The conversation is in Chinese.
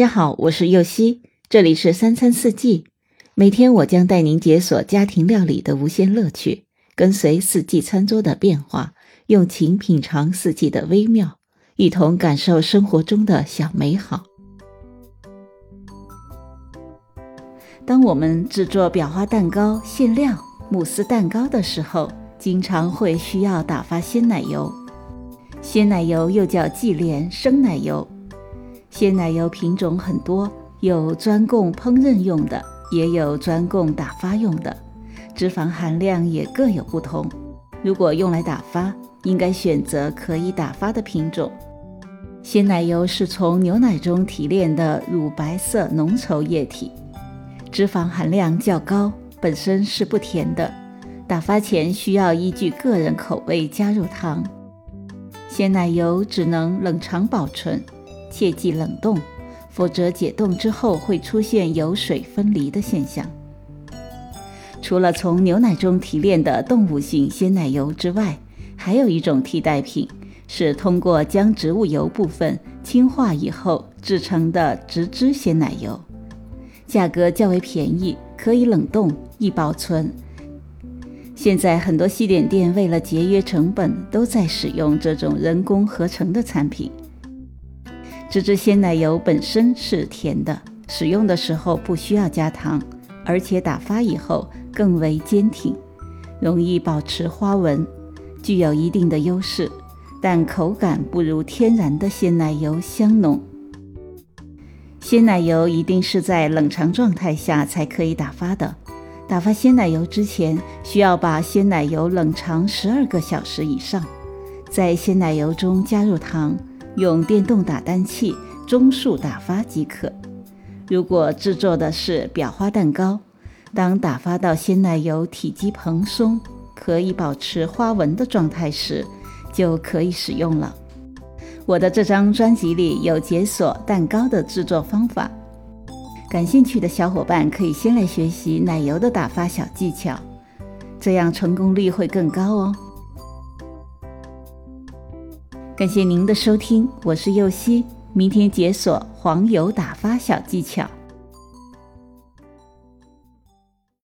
大家好，我是右希，这里是三餐四季。每天我将带您解锁家庭料理的无限乐趣，跟随四季餐桌的变化，用情品尝四季的微妙，一同感受生活中的小美好。当我们制作裱花蛋糕、馅料、慕斯蛋糕的时候，经常会需要打发鲜奶油。鲜奶油又叫忌廉生奶油。鲜奶油品种很多，有专供烹饪用的，也有专供打发用的，脂肪含量也各有不同。如果用来打发，应该选择可以打发的品种。鲜奶油是从牛奶中提炼的乳白色浓稠液体，脂肪含量较高，本身是不甜的。打发前需要依据个人口味加入糖。鲜奶油只能冷藏保存。切忌冷冻，否则解冻之后会出现油水分离的现象。除了从牛奶中提炼的动物性鲜奶油之外，还有一种替代品，是通过将植物油部分氢化以后制成的植脂鲜奶油，价格较为便宜，可以冷冻易保存。现在很多西点店为了节约成本，都在使用这种人工合成的产品。植脂鲜奶油本身是甜的，使用的时候不需要加糖，而且打发以后更为坚挺，容易保持花纹，具有一定的优势，但口感不如天然的鲜奶油香浓。鲜奶油一定是在冷藏状态下才可以打发的，打发鲜奶油之前需要把鲜奶油冷藏十二个小时以上，在鲜奶油中加入糖。用电动打蛋器中速打发即可。如果制作的是裱花蛋糕，当打发到鲜奶油体积蓬松、可以保持花纹的状态时，就可以使用了。我的这张专辑里有解锁蛋糕的制作方法，感兴趣的小伙伴可以先来学习奶油的打发小技巧，这样成功率会更高哦。感谢您的收听，我是右希，明天解锁黄油打发小技巧。